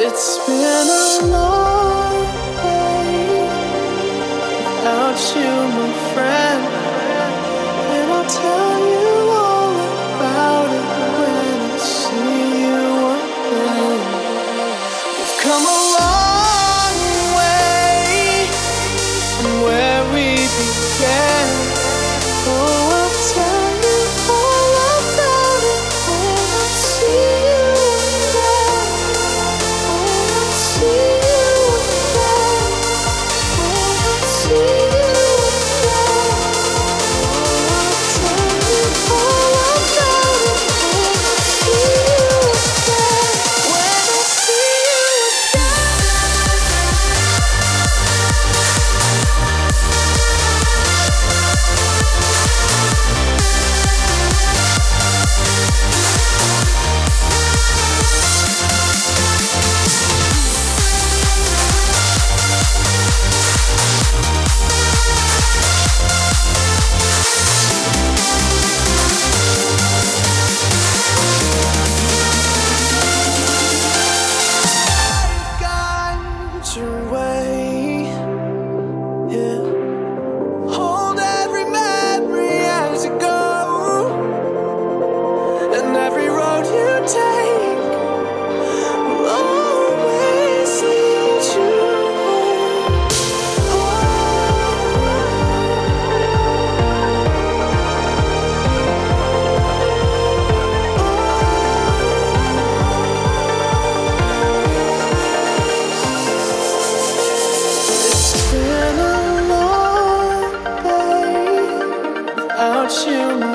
It's been a long day without you, my friend, and I'll tell you. You,